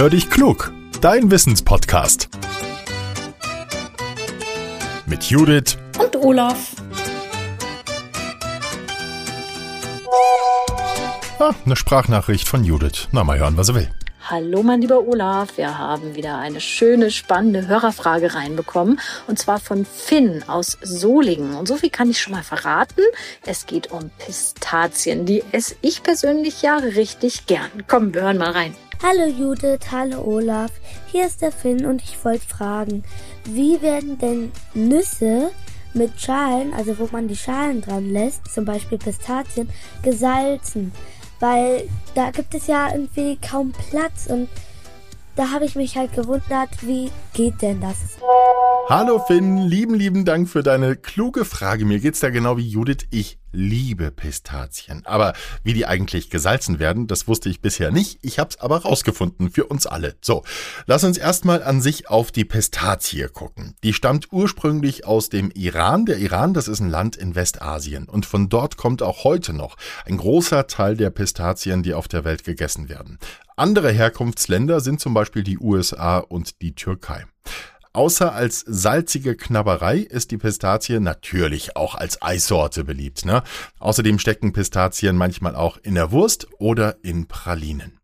Hör dich klug, dein Wissenspodcast. Mit Judith und Olaf. Ah, eine Sprachnachricht von Judith. Na, mal hören, was er will. Hallo, mein lieber Olaf. Wir haben wieder eine schöne, spannende Hörerfrage reinbekommen. Und zwar von Finn aus Solingen. Und so viel kann ich schon mal verraten. Es geht um Pistazien. Die esse ich persönlich ja richtig gern. Komm, wir hören mal rein. Hallo Judith, hallo Olaf. Hier ist der Finn und ich wollte fragen, wie werden denn Nüsse mit Schalen, also wo man die Schalen dran lässt, zum Beispiel Pistazien, gesalzen? weil da gibt es ja irgendwie kaum Platz und da habe ich mich halt gewundert, wie geht denn das? Hallo Finn, lieben, lieben Dank für deine kluge Frage. Mir geht's da genau wie Judith. Ich liebe Pistazien. Aber wie die eigentlich gesalzen werden, das wusste ich bisher nicht. Ich hab's aber rausgefunden für uns alle. So, lass uns erstmal an sich auf die Pistazie gucken. Die stammt ursprünglich aus dem Iran. Der Iran, das ist ein Land in Westasien. Und von dort kommt auch heute noch ein großer Teil der Pistazien, die auf der Welt gegessen werden. Andere Herkunftsländer sind zum Beispiel die USA und die Türkei. Außer als salzige Knabberei ist die Pistazie natürlich auch als Eissorte beliebt. Ne? Außerdem stecken Pistazien manchmal auch in der Wurst oder in Pralinen.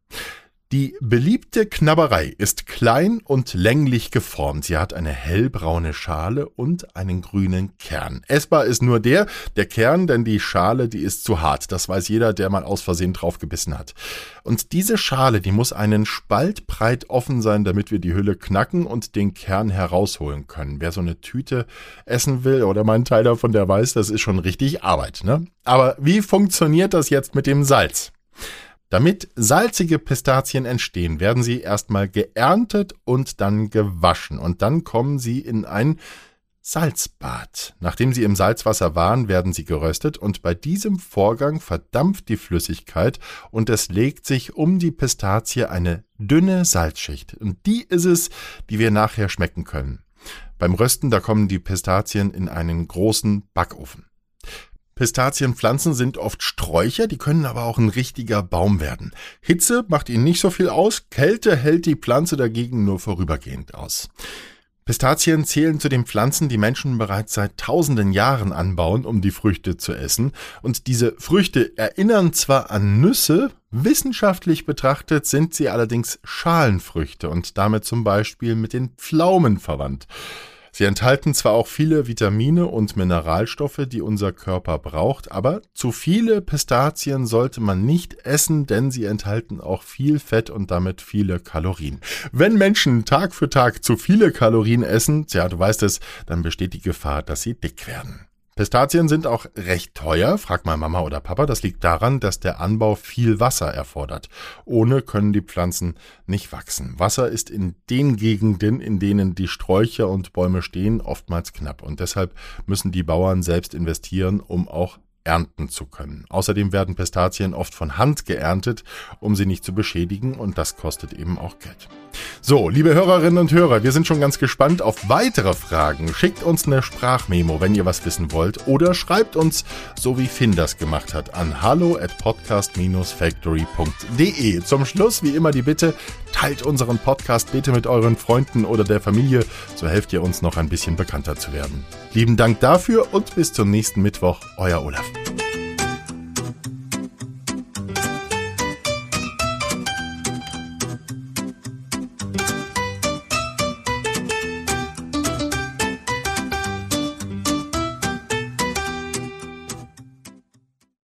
Die beliebte Knabberei ist klein und länglich geformt. Sie hat eine hellbraune Schale und einen grünen Kern. Essbar ist nur der, der Kern, denn die Schale, die ist zu hart. Das weiß jeder, der mal aus Versehen drauf gebissen hat. Und diese Schale, die muss einen Spalt breit offen sein, damit wir die Hülle knacken und den Kern herausholen können. Wer so eine Tüte essen will oder mal einen Teil davon, der weiß, das ist schon richtig Arbeit. Ne? Aber wie funktioniert das jetzt mit dem Salz? Damit salzige Pistazien entstehen, werden sie erstmal geerntet und dann gewaschen und dann kommen sie in ein Salzbad. Nachdem sie im Salzwasser waren, werden sie geröstet und bei diesem Vorgang verdampft die Flüssigkeit und es legt sich um die Pistazie eine dünne Salzschicht. Und die ist es, die wir nachher schmecken können. Beim Rösten, da kommen die Pistazien in einen großen Backofen. Pistazienpflanzen sind oft Sträucher, die können aber auch ein richtiger Baum werden. Hitze macht ihnen nicht so viel aus, Kälte hält die Pflanze dagegen nur vorübergehend aus. Pistazien zählen zu den Pflanzen, die Menschen bereits seit tausenden Jahren anbauen, um die Früchte zu essen. Und diese Früchte erinnern zwar an Nüsse, wissenschaftlich betrachtet sind sie allerdings Schalenfrüchte und damit zum Beispiel mit den Pflaumen verwandt. Sie enthalten zwar auch viele Vitamine und Mineralstoffe, die unser Körper braucht, aber zu viele Pistazien sollte man nicht essen, denn sie enthalten auch viel Fett und damit viele Kalorien. Wenn Menschen Tag für Tag zu viele Kalorien essen, ja, du weißt es, dann besteht die Gefahr, dass sie dick werden. Pistazien sind auch recht teuer, frag mal Mama oder Papa. Das liegt daran, dass der Anbau viel Wasser erfordert. Ohne können die Pflanzen nicht wachsen. Wasser ist in den Gegenden, in denen die Sträucher und Bäume stehen, oftmals knapp. Und deshalb müssen die Bauern selbst investieren, um auch ernten zu können. Außerdem werden Pistazien oft von Hand geerntet, um sie nicht zu beschädigen und das kostet eben auch Geld. So, liebe Hörerinnen und Hörer, wir sind schon ganz gespannt auf weitere Fragen. Schickt uns eine Sprachmemo, wenn ihr was wissen wollt oder schreibt uns, so wie Finn das gemacht hat, an hallo at podcast-factory.de. Zum Schluss wie immer die Bitte, teilt unseren Podcast bitte mit euren Freunden oder der Familie, so helft ihr uns noch ein bisschen bekannter zu werden. Lieben Dank dafür und bis zum nächsten Mittwoch, euer Olaf.